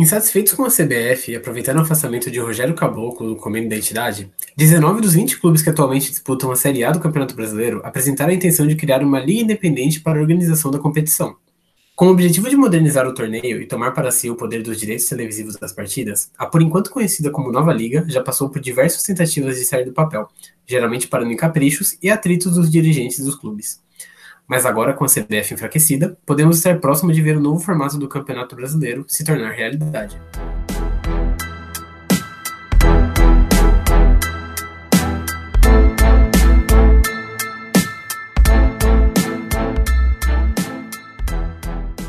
Insatisfeitos com a CBF e aproveitando o afastamento de Rogério Caboclo do Comendo da Entidade, 19 dos 20 clubes que atualmente disputam a Série A do Campeonato Brasileiro apresentaram a intenção de criar uma liga independente para a organização da competição. Com o objetivo de modernizar o torneio e tomar para si o poder dos direitos televisivos das partidas, a por enquanto conhecida como Nova Liga já passou por diversas tentativas de sair do papel, geralmente parando em caprichos e atritos dos dirigentes dos clubes. Mas agora, com a CBF enfraquecida, podemos estar próximo de ver o novo formato do Campeonato Brasileiro se tornar realidade.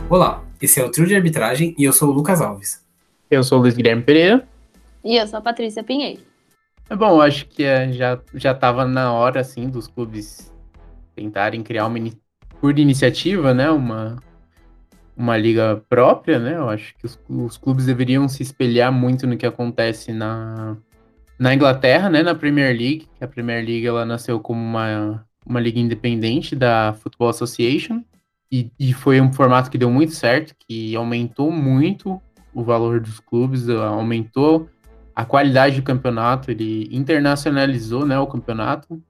Olá, esse é o Trio de Arbitragem e eu sou o Lucas Alves. Eu sou o Luiz Guilherme Pereira. E eu sou a Patrícia Pinheiro. É bom, acho que é, já já estava na hora assim dos clubes tentarem criar uma por iniciativa, né, uma uma liga própria, né? Eu acho que os, os clubes deveriam se espelhar muito no que acontece na na Inglaterra, né, na Premier League. A Premier League ela nasceu como uma uma liga independente da Football Association e, e foi um formato que deu muito certo, que aumentou muito o valor dos clubes, aumentou a qualidade do campeonato, ele internacionalizou né, o campeonato.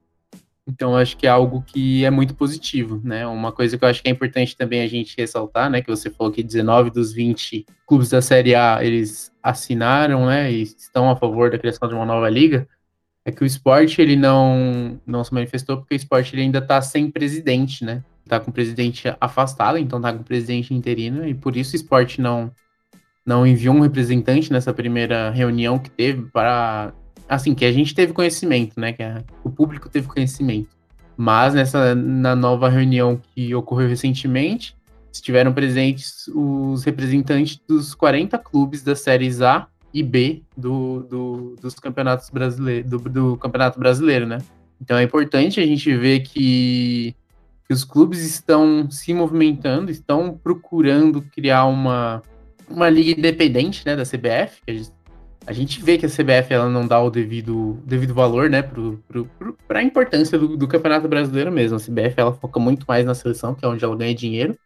Então, acho que é algo que é muito positivo, né? Uma coisa que eu acho que é importante também a gente ressaltar, né? Que você falou que 19 dos 20 clubes da Série A, eles assinaram, né? E estão a favor da criação de uma nova liga. É que o esporte, ele não, não se manifestou porque o esporte ele ainda está sem presidente, né? tá com o presidente afastado, então tá com o presidente interino, e por isso o esporte não, não enviou um representante nessa primeira reunião que teve para. Assim, que a gente teve conhecimento, né? Que a, o público teve conhecimento. Mas nessa na nova reunião que ocorreu recentemente, estiveram presentes os representantes dos 40 clubes das séries A e B do, do dos campeonatos brasileiros, do, do campeonato brasileiro, né? Então é importante a gente ver que que os clubes estão se movimentando, estão procurando criar uma, uma liga independente né, da CBF. Gente, a gente vê que a CBF ela não dá o devido, devido valor né, para a importância do, do, Campeonato Brasileiro mesmo. A CBF ela foca muito mais na seleção, que é onde ela ganha dinheiro.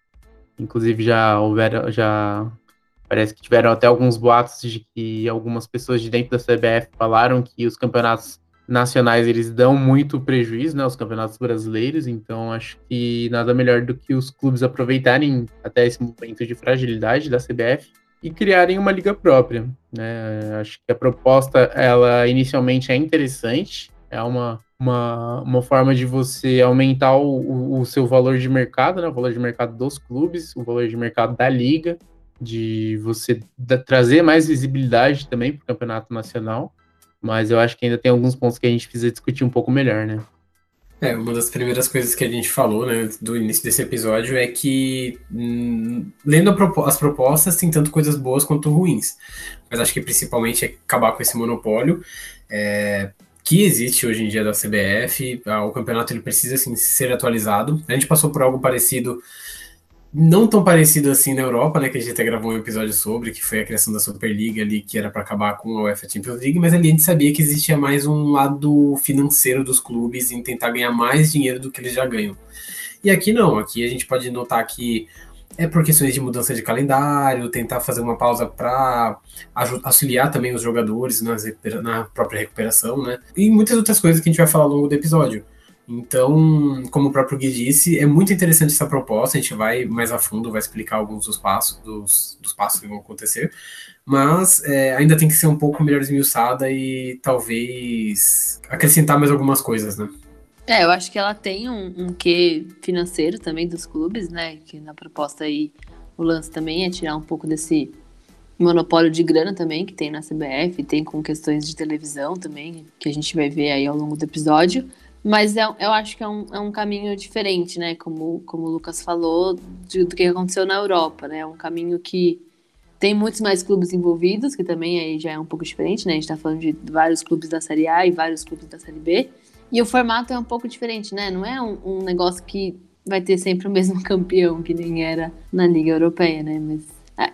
Inclusive já houveram, já parece que tiveram até alguns boatos de que algumas pessoas de dentro da CBF falaram que os campeonatos nacionais eles dão muito prejuízo, né, os campeonatos brasileiros, então acho que nada melhor do que os clubes aproveitarem até esse momento de fragilidade da CBF e criarem uma liga própria, né? Acho que a proposta ela inicialmente é interessante, é uma uma, uma forma de você aumentar o, o seu valor de mercado, né, o valor de mercado dos clubes, o valor de mercado da liga, de você da, trazer mais visibilidade também para o campeonato nacional mas eu acho que ainda tem alguns pontos que a gente precisa discutir um pouco melhor, né? É, uma das primeiras coisas que a gente falou, né, do início desse episódio é que, hum, lendo as propostas, tem tanto coisas boas quanto ruins. Mas acho que principalmente é acabar com esse monopólio é, que existe hoje em dia da CBF. O campeonato ele precisa assim, ser atualizado. A gente passou por algo parecido não tão parecido assim na Europa, né, que a gente até gravou um episódio sobre, que foi a criação da Superliga ali, que era para acabar com a UEFA Champions League, mas ali a gente sabia que existia mais um lado financeiro dos clubes em tentar ganhar mais dinheiro do que eles já ganham. E aqui não, aqui a gente pode notar que é por questões de mudança de calendário, tentar fazer uma pausa para auxiliar também os jogadores nas, na própria recuperação, né? E muitas outras coisas que a gente vai falar ao longo do episódio. Então, como o próprio Gui disse, é muito interessante essa proposta. A gente vai mais a fundo, vai explicar alguns dos passos, dos, dos passos que vão acontecer, mas é, ainda tem que ser um pouco melhor esmiuçada e talvez acrescentar mais algumas coisas, né? É, eu acho que ela tem um, um quê financeiro também dos clubes, né? Que na proposta aí o lance também é tirar um pouco desse monopólio de grana também que tem na CBF, tem com questões de televisão também, que a gente vai ver aí ao longo do episódio. Mas é, eu acho que é um, é um caminho diferente, né? Como, como o Lucas falou, de, do que aconteceu na Europa, né? É um caminho que tem muitos mais clubes envolvidos, que também aí já é um pouco diferente, né? A gente tá falando de vários clubes da Série A e vários clubes da Série B. E o formato é um pouco diferente, né? Não é um, um negócio que vai ter sempre o mesmo campeão, que nem era na Liga Europeia, né? Mas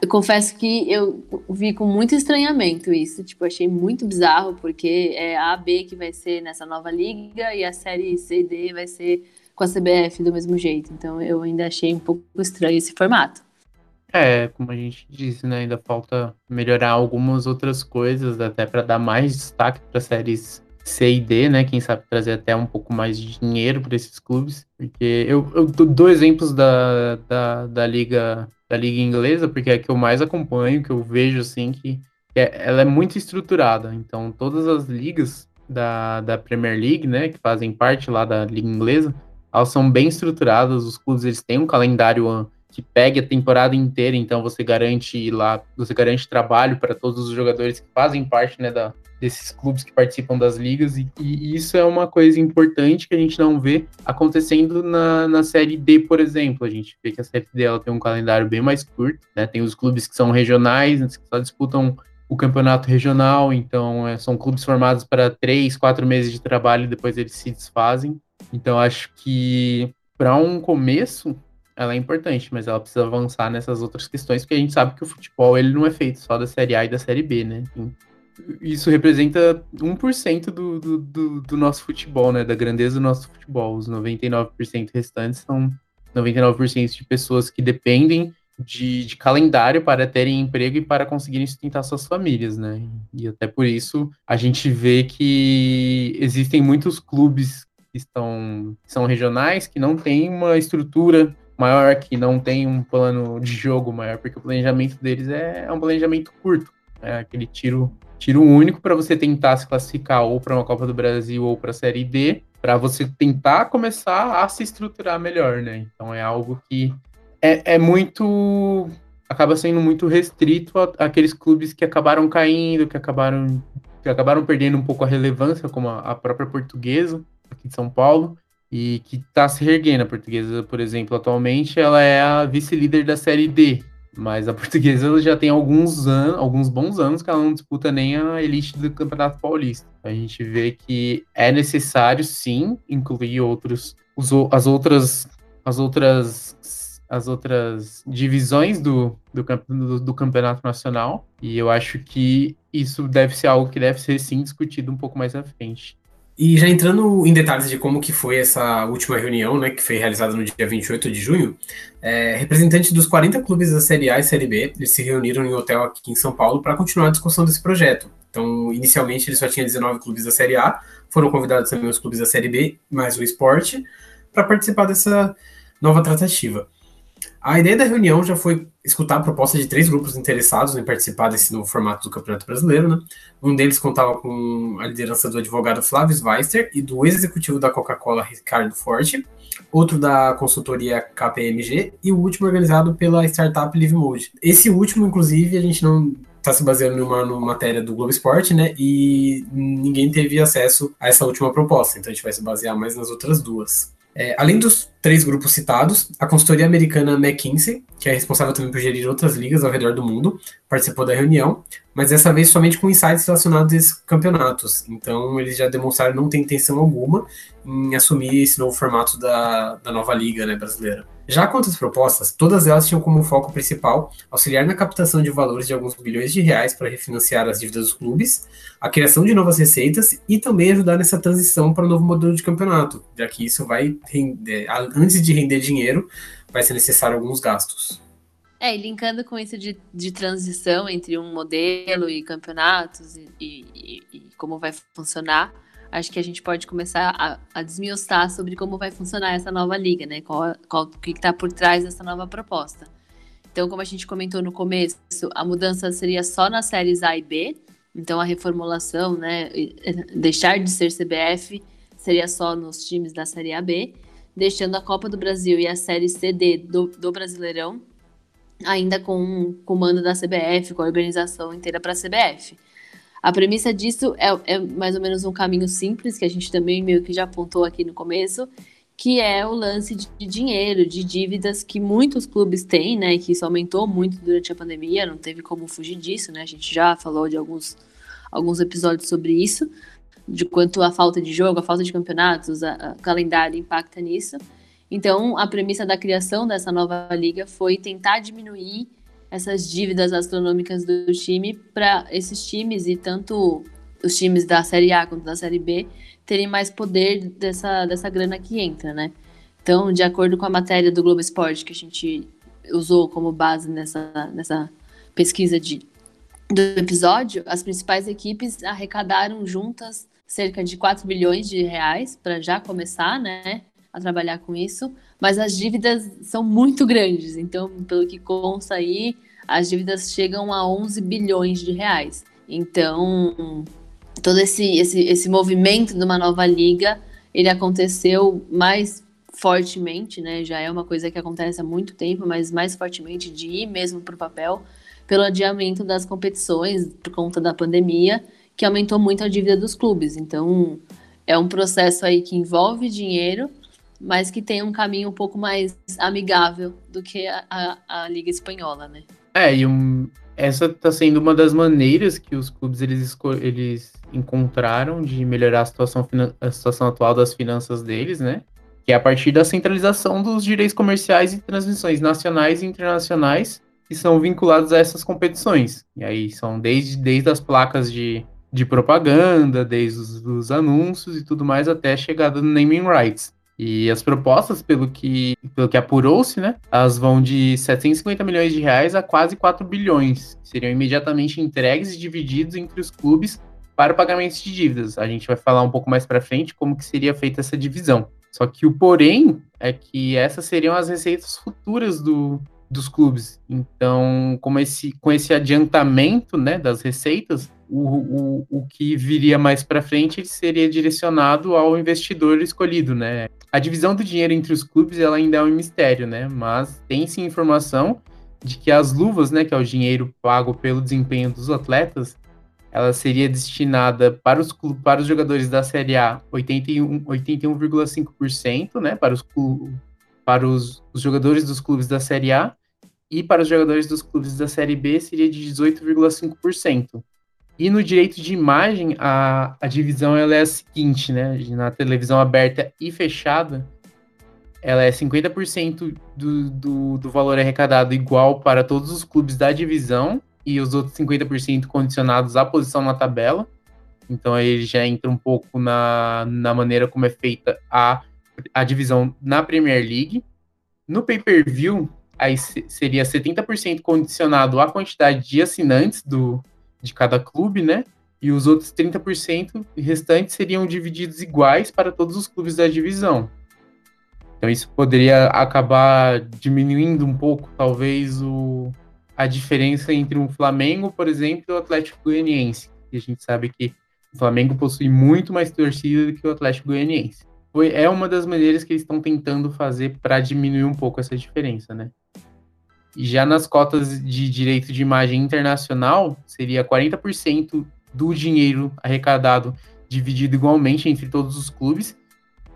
eu confesso que eu vi com muito estranhamento isso. Tipo, achei muito bizarro, porque é a AB que vai ser nessa nova liga e a série C e D vai ser com a CBF do mesmo jeito. Então eu ainda achei um pouco estranho esse formato. É, como a gente disse, né, ainda falta melhorar algumas outras coisas, até para dar mais destaque para séries C e D, né? Quem sabe trazer até um pouco mais de dinheiro para esses clubes. Porque eu, eu dou exemplos da, da, da, liga da liga inglesa, porque é a que eu mais acompanho, que eu vejo assim que é, ela é muito estruturada. Então, todas as ligas da, da Premier League, né, que fazem parte lá da liga inglesa, elas são bem estruturadas. Os clubes eles têm um calendário que pegue a temporada inteira, então você garante lá, você garante trabalho para todos os jogadores que fazem parte né, da, desses clubes que participam das ligas, e, e, isso é uma coisa importante que a gente não vê acontecendo na, na Série D, por exemplo. A gente vê que a Série D ela tem um calendário bem mais curto, né? Tem os clubes que são regionais, que só disputam o campeonato regional, então é, são clubes formados para três, quatro meses de trabalho e depois eles se desfazem. Então acho que para um começo ela é importante, mas ela precisa avançar nessas outras questões, porque a gente sabe que o futebol ele não é feito só da Série A e da Série B, né? Isso representa 1% do, do, do, do nosso futebol, né? Da grandeza do nosso futebol. Os 99% restantes são 99% de pessoas que dependem de, de, calendário para terem emprego e para conseguirem sustentar suas famílias, né? E até por isso a gente vê que existem muitos clubes que estão são regionais que não têm uma estrutura maior, que não tem um plano de jogo maior, porque o planejamento deles é, é um planejamento curto. É aquele tiro, tiro único para você tentar se classificar ou para uma Copa do Brasil ou para a Série D, para você tentar começar a se estruturar melhor, né? Então é algo que é, é muito. acaba sendo muito restrito àqueles clubes que acabaram caindo, que acabaram, que acabaram perdendo um pouco a relevância, como a, a própria portuguesa aqui de São Paulo e que está se reerguendo. A portuguesa, por exemplo, atualmente ela é a vice-líder da Série D, mas a portuguesa já tem alguns anos, alguns bons anos que ela não disputa nem a elite do Campeonato Paulista. A gente vê que é necessário sim incluir outros os, as outras as outras as outras divisões do, do, do, do, campeonato nacional e eu acho que isso deve ser algo que deve ser sim discutido um pouco mais à frente. E já entrando em detalhes de como que foi essa última reunião, né, que foi realizada no dia 28 de junho, é, representantes dos 40 clubes da Série A e Série B, eles se reuniram em um hotel aqui em São Paulo para continuar a discussão desse projeto. Então, inicialmente, ele só tinha 19 clubes da Série A, foram convidados também os clubes da Série B, mais o esporte, para participar dessa nova tratativa. A ideia da reunião já foi escutar a proposta de três grupos interessados em participar desse novo formato do Campeonato Brasileiro. Né? Um deles contava com a liderança do advogado Flávio Weister e do ex-executivo da Coca-Cola, Ricardo Forte, outro da consultoria KPMG e o último organizado pela startup Live Mode. Esse último, inclusive, a gente não está se baseando numa, numa, matéria do Globo Esporte, né? E ninguém teve acesso a essa última proposta, então a gente vai se basear mais nas outras duas. É, além dos três grupos citados, a consultoria americana McKinsey, que é responsável também por gerir outras ligas ao redor do mundo, participou da reunião, mas dessa vez somente com insights relacionados a esses campeonatos. Então, eles já demonstraram não ter intenção alguma em assumir esse novo formato da, da nova liga né, brasileira. Já quanto às propostas, todas elas tinham como foco principal auxiliar na captação de valores de alguns bilhões de reais para refinanciar as dívidas dos clubes, a criação de novas receitas e também ajudar nessa transição para o novo modelo de campeonato, já que isso vai render, antes de render dinheiro, vai ser necessário alguns gastos. É, e linkando com isso de, de transição entre um modelo e campeonatos e, e, e como vai funcionar, acho que a gente pode começar a, a desmiuçar sobre como vai funcionar essa nova liga, né? Qual, qual, o que está por trás dessa nova proposta. Então, como a gente comentou no começo, a mudança seria só nas séries A e B. Então, a reformulação, né? Deixar de ser CBF seria só nos times da Série AB, deixando a Copa do Brasil e a Série CD do, do Brasileirão ainda com o comando da CBF, com a organização inteira para a CBF. A premissa disso é, é, mais ou menos um caminho simples, que a gente também meio que já apontou aqui no começo, que é o lance de dinheiro, de dívidas que muitos clubes têm, né? Que isso aumentou muito durante a pandemia, não teve como fugir disso, né? A gente já falou de alguns, alguns episódios sobre isso, de quanto a falta de jogo, a falta de campeonatos, o calendário impacta nisso. Então, a premissa da criação dessa nova liga foi tentar diminuir essas dívidas astronômicas do time para esses times e tanto os times da Série A quanto da Série B terem mais poder dessa, dessa grana que entra, né? Então, de acordo com a matéria do Globo Esporte que a gente usou como base nessa, nessa pesquisa de, do episódio, as principais equipes arrecadaram juntas cerca de 4 bilhões de reais para já começar, né, a trabalhar com isso, mas as dívidas são muito grandes, então, pelo que consta aí, as dívidas chegam a 11 bilhões de reais. Então, todo esse, esse, esse movimento de uma nova liga, ele aconteceu mais fortemente, né? Já é uma coisa que acontece há muito tempo, mas mais fortemente de ir mesmo para o papel, pelo adiamento das competições por conta da pandemia, que aumentou muito a dívida dos clubes. Então, é um processo aí que envolve dinheiro, mas que tem um caminho um pouco mais amigável do que a, a, a Liga Espanhola, né? É, e um, essa está sendo uma das maneiras que os clubes eles, eles encontraram de melhorar a situação, a situação atual das finanças deles, né? Que é a partir da centralização dos direitos comerciais e transmissões nacionais e internacionais que são vinculados a essas competições. E aí são desde, desde as placas de, de propaganda, desde os, os anúncios e tudo mais, até a chegada do naming rights. E as propostas, pelo que, pelo que apurou-se, né, elas vão de 750 milhões de reais a quase 4 bilhões, seriam imediatamente entregues e divididos entre os clubes para o pagamento de dívidas. A gente vai falar um pouco mais para frente como que seria feita essa divisão. Só que o porém é que essas seriam as receitas futuras do, dos clubes. Então, com esse, com esse adiantamento né, das receitas, o, o, o que viria mais para frente seria direcionado ao investidor escolhido, né? A divisão do dinheiro entre os clubes ela ainda é um mistério, né? Mas tem sim informação de que as luvas, né, que é o dinheiro pago pelo desempenho dos atletas, ela seria destinada para os, para os jogadores da Série A 81,5%, 81, né, para, os, para os, os jogadores dos clubes da Série A, e para os jogadores dos clubes da Série B seria de 18,5%. E no direito de imagem, a, a divisão ela é a seguinte, né? Na televisão aberta e fechada, ela é 50% do, do, do valor arrecadado igual para todos os clubes da divisão e os outros 50% condicionados à posição na tabela. Então aí já entra um pouco na, na maneira como é feita a, a divisão na Premier League. No pay-per-view, aí seria 70% condicionado à quantidade de assinantes do, de cada clube, né? E os outros 30% restantes seriam divididos iguais para todos os clubes da divisão. Então isso poderia acabar diminuindo um pouco, talvez, o, a diferença entre um Flamengo, por exemplo, e o Atlético Goianiense. E a gente sabe que o Flamengo possui muito mais torcida do que o Atlético Goianiense. Foi, é uma das maneiras que eles estão tentando fazer para diminuir um pouco essa diferença, né? Já nas cotas de direito de imagem internacional, seria 40% do dinheiro arrecadado dividido igualmente entre todos os clubes,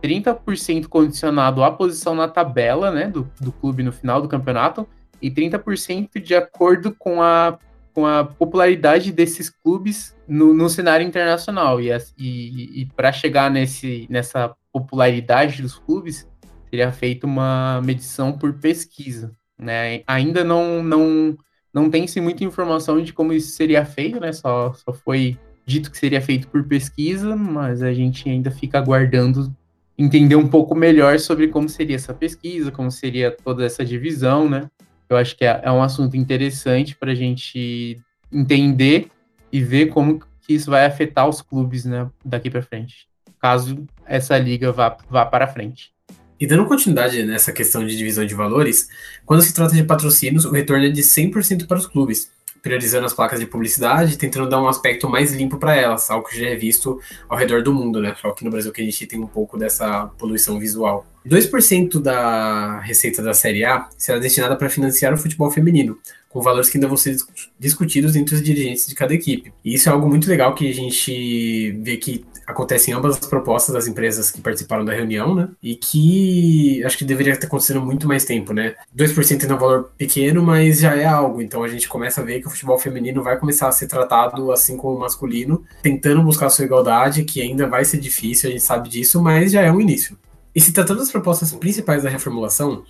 30% condicionado à posição na tabela né, do, do clube no final do campeonato, e 30% de acordo com a, com a popularidade desses clubes no, no cenário internacional. E, e, e para chegar nesse, nessa popularidade dos clubes, seria feita uma medição por pesquisa. Né? Ainda não, não, não tem-se muita informação de como isso seria feito, né? Só, só foi dito que seria feito por pesquisa, mas a gente ainda fica aguardando entender um pouco melhor sobre como seria essa pesquisa, como seria toda essa divisão, né? Eu acho que é, é um assunto interessante para a gente entender e ver como que isso vai afetar os clubes, né, daqui para frente, caso essa liga vá, vá para frente. E dando continuidade nessa questão de divisão de valores, quando se trata de patrocínios, o retorno é de 100% para os clubes, priorizando as placas de publicidade, tentando dar um aspecto mais limpo para elas, algo que já é visto ao redor do mundo, né? Só que no Brasil que a gente tem um pouco dessa poluição visual. 2% da receita da Série A será destinada para financiar o futebol feminino, com valores que ainda vão ser discutidos entre os dirigentes de cada equipe. E isso é algo muito legal que a gente vê que acontece em ambas as propostas das empresas que participaram da reunião, né? E que acho que deveria estar acontecendo muito mais tempo, né? 2% ainda é um valor pequeno, mas já é algo. Então a gente começa a ver que o futebol feminino vai começar a ser tratado assim como o masculino, tentando buscar sua igualdade, que ainda vai ser difícil, a gente sabe disso, mas já é um início. E se tratando das propostas principais da reformulação,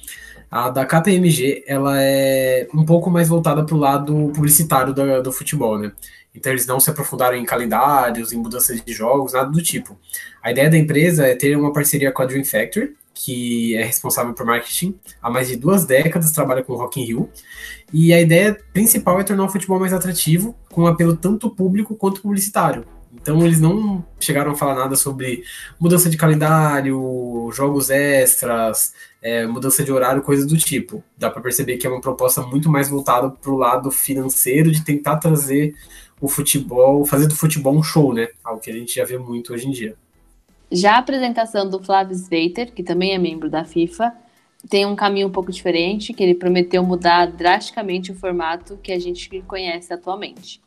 a da KPMG ela é um pouco mais voltada para o lado publicitário do futebol, né? Então eles não se aprofundaram em calendários, em mudanças de jogos, nada do tipo. A ideia da empresa é ter uma parceria com a Dream Factory, que é responsável por marketing há mais de duas décadas, trabalha com Rock in Rio, e a ideia principal é tornar o futebol mais atrativo, com um apelo tanto público quanto publicitário. Então eles não chegaram a falar nada sobre mudança de calendário, jogos extras, é, mudança de horário, coisas do tipo. Dá para perceber que é uma proposta muito mais voltada para o lado financeiro, de tentar trazer o futebol, fazer do futebol um show, né? Algo que a gente já vê muito hoje em dia. Já a apresentação do Flávio Sveiter, que também é membro da FIFA, tem um caminho um pouco diferente, que ele prometeu mudar drasticamente o formato que a gente conhece atualmente.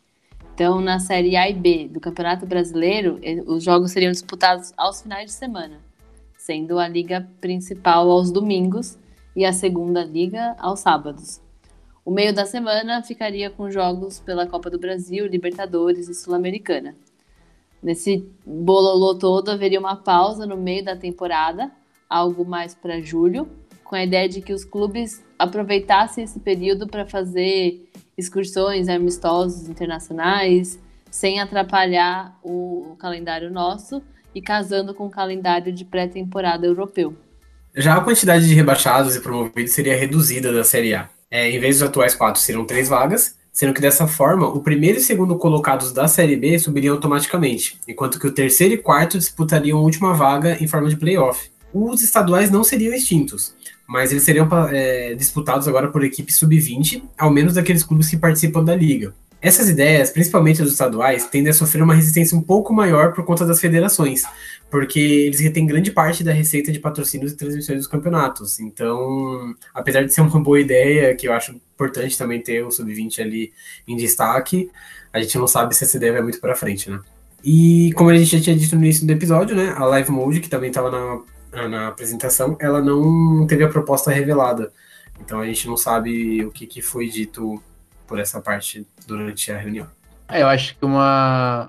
Então, na Série A e B do Campeonato Brasileiro, os jogos seriam disputados aos finais de semana, sendo a liga principal aos domingos e a segunda liga aos sábados. O meio da semana ficaria com jogos pela Copa do Brasil, Libertadores e Sul-Americana. Nesse bololô todo haveria uma pausa no meio da temporada, algo mais para julho, com a ideia de que os clubes aproveitassem esse período para fazer excursões amistosos internacionais, sem atrapalhar o, o calendário nosso e casando com o calendário de pré-temporada europeu. Já a quantidade de rebaixados e promovidos seria reduzida da Série A. É, em vez dos atuais quatro, seriam três vagas, sendo que dessa forma, o primeiro e segundo colocados da Série B subiriam automaticamente, enquanto que o terceiro e quarto disputariam a última vaga em forma de playoff. Os estaduais não seriam extintos, mas eles seriam é, disputados agora por equipe sub-20, ao menos daqueles clubes que participam da liga. Essas ideias, principalmente as estaduais, tendem a sofrer uma resistência um pouco maior por conta das federações, porque eles retêm grande parte da receita de patrocínios e transmissões dos campeonatos. Então, apesar de ser uma boa ideia, que eu acho importante também ter o sub-20 ali em destaque, a gente não sabe se essa ideia vai muito para frente, né? E como a gente já tinha dito no início do episódio, né, a Live Mode, que também estava na, na apresentação, ela não teve a proposta revelada. Então a gente não sabe o que, que foi dito por essa parte durante a reunião. É, eu acho que um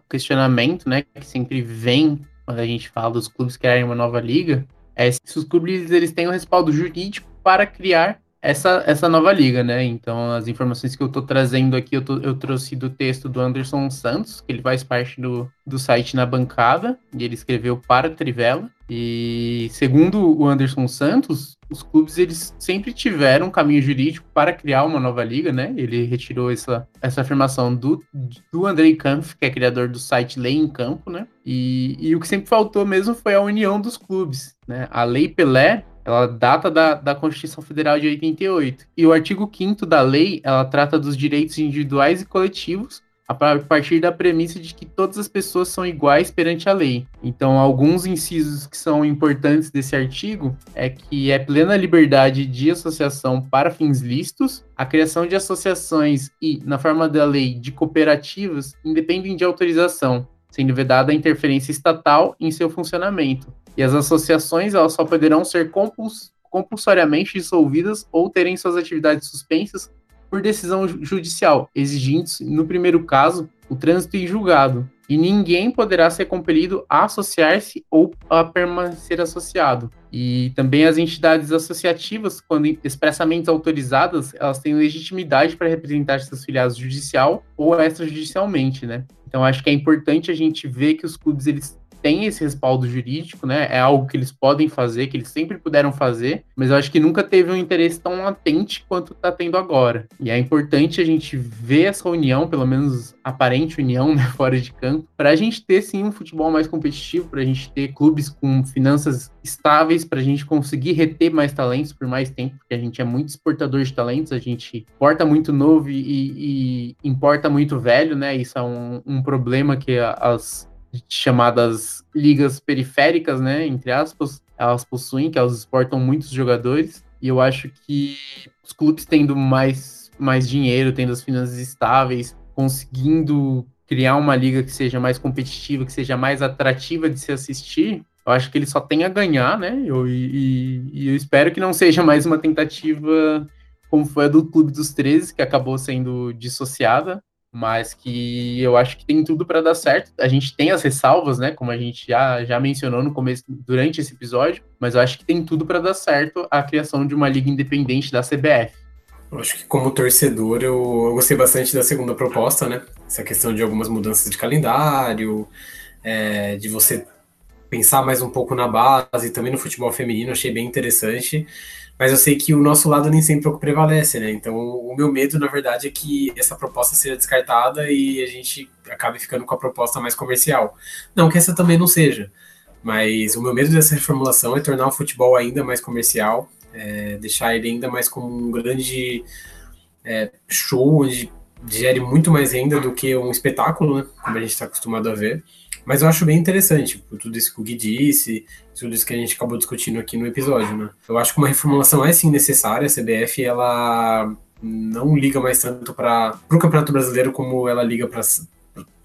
questionamento, né, que sempre vem quando a gente fala dos clubes criarem uma nova liga, é se os clubes eles têm o um respaldo jurídico para criar essa, essa nova liga, né? Então, as informações que eu tô trazendo aqui, eu, tô, eu trouxe do texto do Anderson Santos, que ele faz parte do, do site Na Bancada, e ele escreveu para Trivela. E segundo o Anderson Santos, os clubes eles sempre tiveram um caminho jurídico para criar uma nova liga, né? Ele retirou essa, essa afirmação do, do Andrei Kampf, que é criador do site Lei em Campo, né? E, e o que sempre faltou mesmo foi a união dos clubes, né? A Lei Pelé ela data da, da Constituição Federal de 88. E o artigo 5 da lei, ela trata dos direitos individuais e coletivos a partir da premissa de que todas as pessoas são iguais perante a lei. Então, alguns incisos que são importantes desse artigo é que é plena liberdade de associação para fins lícitos, a criação de associações e, na forma da lei, de cooperativas independem de autorização, sendo vedada a interferência estatal em seu funcionamento. E as associações elas só poderão ser compuls compulsoriamente dissolvidas ou terem suas atividades suspensas por decisão judicial, exigindo, no primeiro caso, o trânsito em julgado. E ninguém poderá ser compelido a associar-se ou a permanecer associado. E também as entidades associativas, quando expressamente autorizadas, elas têm legitimidade para representar seus filiados judicial ou extrajudicialmente, né? Então acho que é importante a gente ver que os clubes eles tem esse respaldo jurídico, né? É algo que eles podem fazer, que eles sempre puderam fazer, mas eu acho que nunca teve um interesse tão latente quanto está tendo agora. E é importante a gente ver essa união, pelo menos aparente união, né, fora de campo, para a gente ter sim um futebol mais competitivo, para a gente ter clubes com finanças estáveis, para a gente conseguir reter mais talentos por mais tempo, porque a gente é muito exportador de talentos, a gente importa muito novo e, e importa muito velho, né? Isso é um, um problema que as chamadas ligas periféricas, né, entre aspas, elas possuem, que elas exportam muitos jogadores, e eu acho que os clubes tendo mais, mais dinheiro, tendo as finanças estáveis, conseguindo criar uma liga que seja mais competitiva, que seja mais atrativa de se assistir, eu acho que ele só tem a ganhar, né? Eu, e, e eu espero que não seja mais uma tentativa como foi a do Clube dos 13, que acabou sendo dissociada, mas que eu acho que tem tudo para dar certo. A gente tem as ressalvas, né, como a gente já, já mencionou no começo durante esse episódio, mas eu acho que tem tudo para dar certo a criação de uma liga independente da CBF. Eu acho que como torcedor eu, eu, gostei bastante da segunda proposta, né? Essa questão de algumas mudanças de calendário, é, de você pensar mais um pouco na base, também no futebol feminino, achei bem interessante. Mas eu sei que o nosso lado nem sempre é prevalece, né? Então, o meu medo, na verdade, é que essa proposta seja descartada e a gente acabe ficando com a proposta mais comercial. Não que essa também não seja, mas o meu medo dessa reformulação é tornar o futebol ainda mais comercial, é, deixar ele ainda mais como um grande é, show, onde gere muito mais renda do que um espetáculo, né? Como a gente está acostumado a ver. Mas eu acho bem interessante, por tudo isso que o Gui disse, tudo isso que a gente acabou discutindo aqui no episódio, né? Eu acho que uma reformulação é sim necessária, a CBF, ela não liga mais tanto para o Campeonato Brasileiro como ela liga para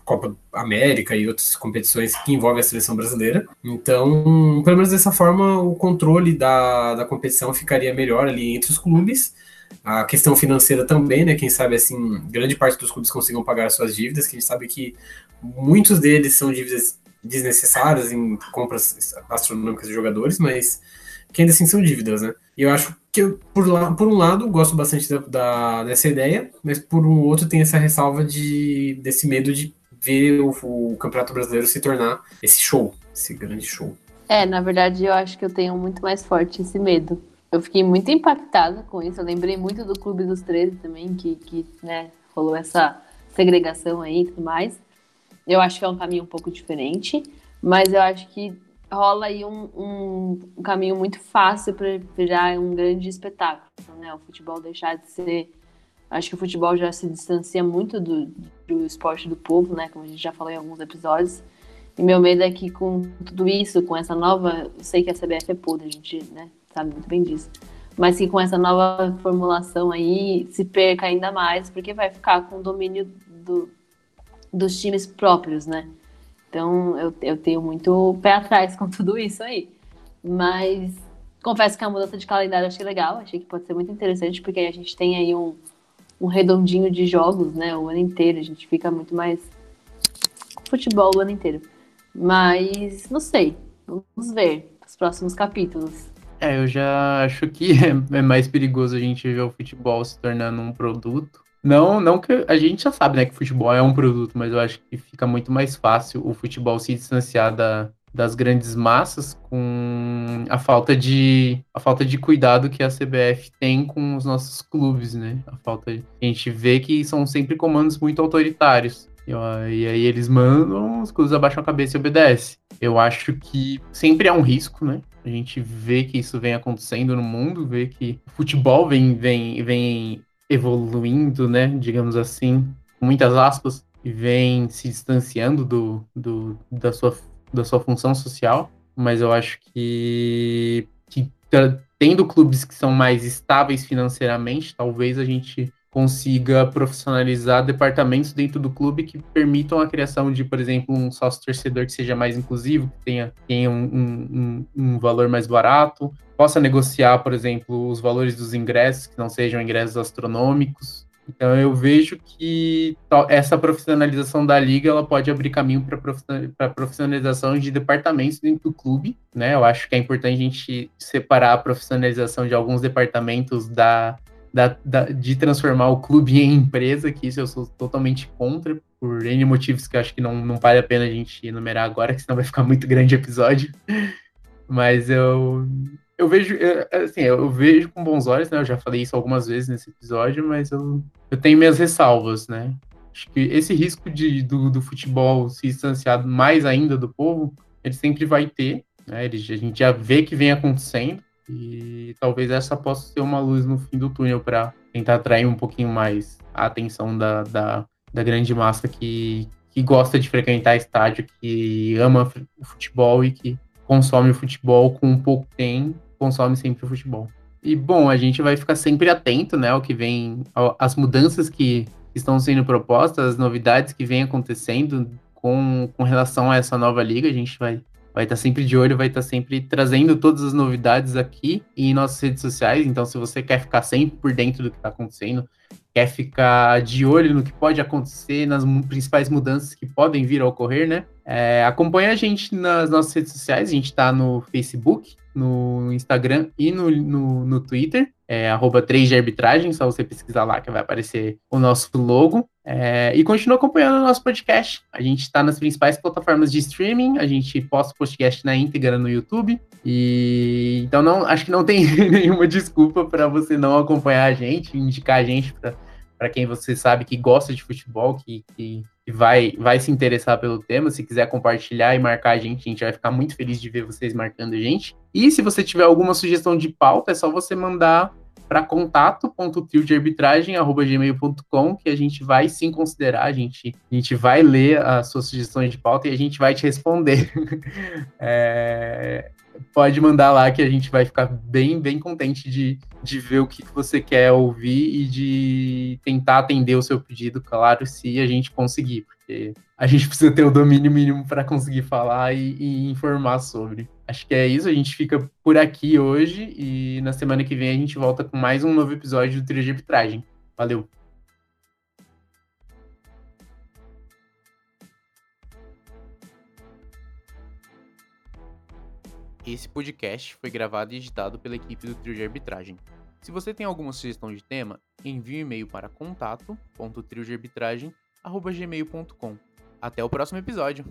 Copa América e outras competições que envolvem a seleção brasileira. Então, pelo menos dessa forma, o controle da, da competição ficaria melhor ali entre os clubes. A questão financeira também, né? Quem sabe, assim, grande parte dos clubes consigam pagar suas dívidas, que a gente sabe que muitos deles são dívidas desnecessárias em compras astronômicas de jogadores, mas que ainda assim são dívidas, né? E eu acho que, eu, por, por um lado, gosto bastante da, da, dessa ideia, mas por um outro tem essa ressalva de, desse medo de ver o, o Campeonato Brasileiro se tornar esse show, esse grande show. É, na verdade, eu acho que eu tenho muito mais forte esse medo. Eu fiquei muito impactada com isso. Eu lembrei muito do Clube dos 13 também, que, que né, rolou essa segregação aí e tudo mais. Eu acho que é um caminho um pouco diferente, mas eu acho que rola aí um, um, um caminho muito fácil para virar um grande espetáculo, né? O futebol deixar de ser. Acho que o futebol já se distancia muito do, do esporte do povo, né? Como a gente já falou em alguns episódios. E meu medo é que com tudo isso, com essa nova. Eu sei que a CBF é podre, a gente né, sabe muito bem disso. Mas que com essa nova formulação aí se perca ainda mais, porque vai ficar com o domínio do, dos times próprios, né? Então eu, eu tenho muito pé atrás com tudo isso aí. Mas confesso que a mudança de calendário eu achei legal, achei que pode ser muito interessante, porque a gente tem aí um, um redondinho de jogos, né? O ano inteiro, a gente fica muito mais futebol o ano inteiro. Mas não sei, vamos ver os próximos capítulos. É, eu já acho que é mais perigoso a gente ver o futebol se tornando um produto não, não que a gente já sabe, né, que futebol é um produto, mas eu acho que fica muito mais fácil o futebol se distanciar da, das grandes massas com a falta de a falta de cuidado que a CBF tem com os nossos clubes, né? A falta de, a gente vê que são sempre comandos muito autoritários. E, e aí eles mandam, os clubes abaixam a cabeça e obedecem. Eu acho que sempre há um risco, né? A gente vê que isso vem acontecendo no mundo, vê que o futebol vem, vem, vem evoluindo, né, digamos assim, com muitas aspas, e vem se distanciando do, do, da, sua, da sua função social, mas eu acho que, que tendo clubes que são mais estáveis financeiramente, talvez a gente consiga profissionalizar departamentos dentro do clube que permitam a criação de, por exemplo, um sócio torcedor que seja mais inclusivo, que tenha, tenha um, um, um, valor mais barato, possa negociar, por exemplo, os valores dos ingressos, que não sejam ingressos astronômicos. Então eu vejo que essa profissionalização da liga ela pode abrir caminho para profissionalização de departamentos dentro do clube, né? Eu acho que é importante a gente separar a profissionalização de alguns departamentos da da, da, de transformar o clube em empresa, que isso eu sou totalmente contra, por N motivos que eu acho que não, não vale a pena a gente enumerar agora, que senão vai ficar muito grande episódio. Mas eu, eu vejo, assim, eu vejo com bons olhos, né? Eu já falei isso algumas vezes nesse episódio, mas eu, eu tenho minhas ressalvas, né? Acho que esse risco de, do, do futebol se distanciar mais ainda do povo, ele sempre vai ter, né? Ele, a gente já vê que vem acontecendo. E talvez essa possa ser uma luz no fim do túnel para tentar atrair um pouquinho mais a atenção da, da, da, grande massa que, que gosta de frequentar estádio, que ama o futebol e que consome o futebol com um pouco tem, consome sempre o futebol. E bom, a gente vai ficar sempre atento, né, ao que vem, às mudanças que estão sendo propostas, as novidades que vêm acontecendo com, com relação a essa nova liga. A gente vai vai estar sempre de olho, vai estar sempre trazendo todas as novidades aqui em nossas redes sociais. Então, se você quer ficar sempre por dentro do que está acontecendo, quer ficar de olho no que pode acontecer, nas principais mudanças que podem vir a ocorrer, né? É, acompanha a gente nas nossas redes sociais, a gente está no Facebook, no Instagram e no, no, no Twitter, é arroba 3 de arbitragem, só você pesquisar lá que vai aparecer o nosso logo. É, e continua acompanhando o nosso podcast. A gente está nas principais plataformas de streaming, a gente posta o podcast na íntegra no YouTube. E então não acho que não tem nenhuma desculpa para você não acompanhar a gente, indicar a gente para quem você sabe que gosta de futebol, que, que que vai, vai se interessar pelo tema. Se quiser compartilhar e marcar a gente, a gente vai ficar muito feliz de ver vocês marcando a gente. E se você tiver alguma sugestão de pauta, é só você mandar para contato.triodearbitragem.gmail.com que a gente vai sim considerar, a gente, a gente vai ler as suas sugestões de pauta e a gente vai te responder. é, pode mandar lá que a gente vai ficar bem, bem contente de, de ver o que você quer ouvir e de tentar atender o seu pedido, claro, se a gente conseguir, porque a gente precisa ter o domínio mínimo para conseguir falar e, e, informar sobre. Acho que é isso, a gente fica por aqui hoje e na semana que vem a gente volta com mais um novo episódio do Trio de Arbitragem. Valeu! Esse podcast foi gravado e editado pela equipe do Trio de Arbitragem. Se você tem alguma sugestão de tema, envie um e-mail para contato.triodearbitragem.gmail.com. Até o próximo episódio!